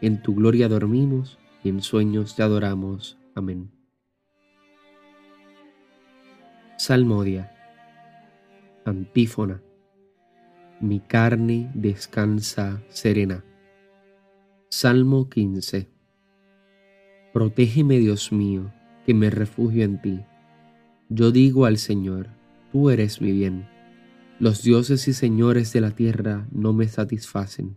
en tu gloria dormimos y en sueños te adoramos. Amén. Salmodia. Antífona. Mi carne descansa serena. Salmo 15. Protégeme, Dios mío, que me refugio en ti. Yo digo al Señor, tú eres mi bien. Los dioses y señores de la tierra no me satisfacen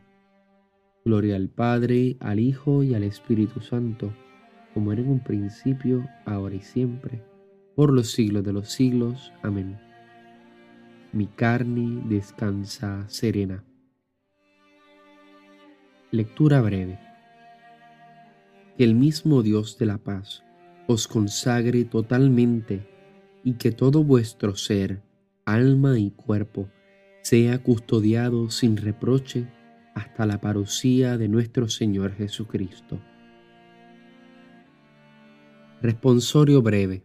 Gloria al Padre, al Hijo y al Espíritu Santo, como era en un principio, ahora y siempre, por los siglos de los siglos. Amén. Mi carne descansa serena. Lectura breve. Que el mismo Dios de la paz os consagre totalmente y que todo vuestro ser, alma y cuerpo sea custodiado sin reproche hasta la parucía de nuestro Señor Jesucristo. Responsorio breve.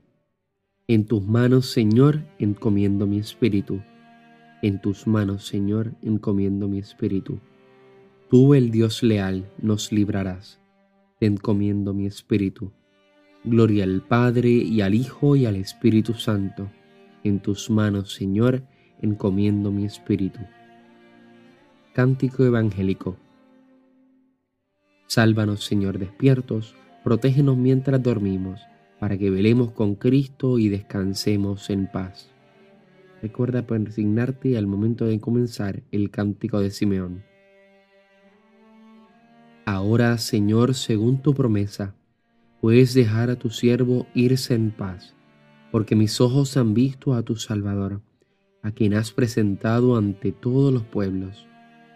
En tus manos, Señor, encomiendo mi espíritu. En tus manos, Señor, encomiendo mi espíritu. Tú, el Dios leal, nos librarás. Te encomiendo mi espíritu. Gloria al Padre y al Hijo y al Espíritu Santo. En tus manos, Señor, encomiendo mi espíritu. Cántico Evangélico. Sálvanos, Señor, despiertos, protégenos mientras dormimos, para que velemos con Cristo y descansemos en paz. Recuerda persignarte al momento de comenzar el cántico de Simeón. Ahora, Señor, según tu promesa, puedes dejar a tu siervo irse en paz, porque mis ojos han visto a tu Salvador, a quien has presentado ante todos los pueblos,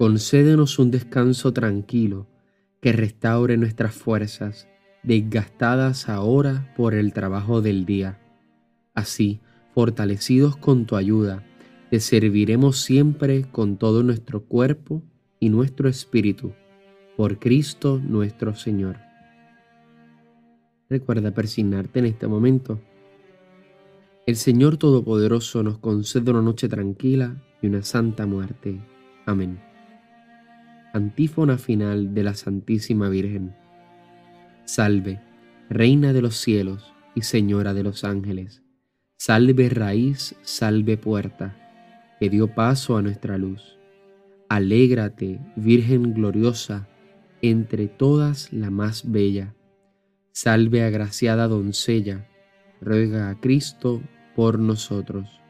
concédenos un descanso tranquilo que restaure nuestras fuerzas, desgastadas ahora por el trabajo del día. Así, fortalecidos con tu ayuda, te serviremos siempre con todo nuestro cuerpo y nuestro espíritu, por Cristo nuestro Señor. Recuerda persignarte en este momento. El Señor Todopoderoso nos concede una noche tranquila y una santa muerte. Amén. Antífona final de la Santísima Virgen. Salve, Reina de los cielos y Señora de los ángeles. Salve raíz, salve puerta, que dio paso a nuestra luz. Alégrate, Virgen gloriosa, entre todas la más bella. Salve agraciada doncella, ruega a Cristo por nosotros.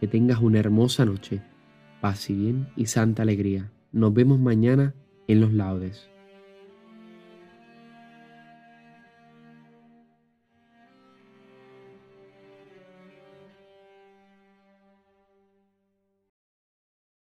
Que tengas una hermosa noche, paz y bien y santa alegría. Nos vemos mañana en los laudes.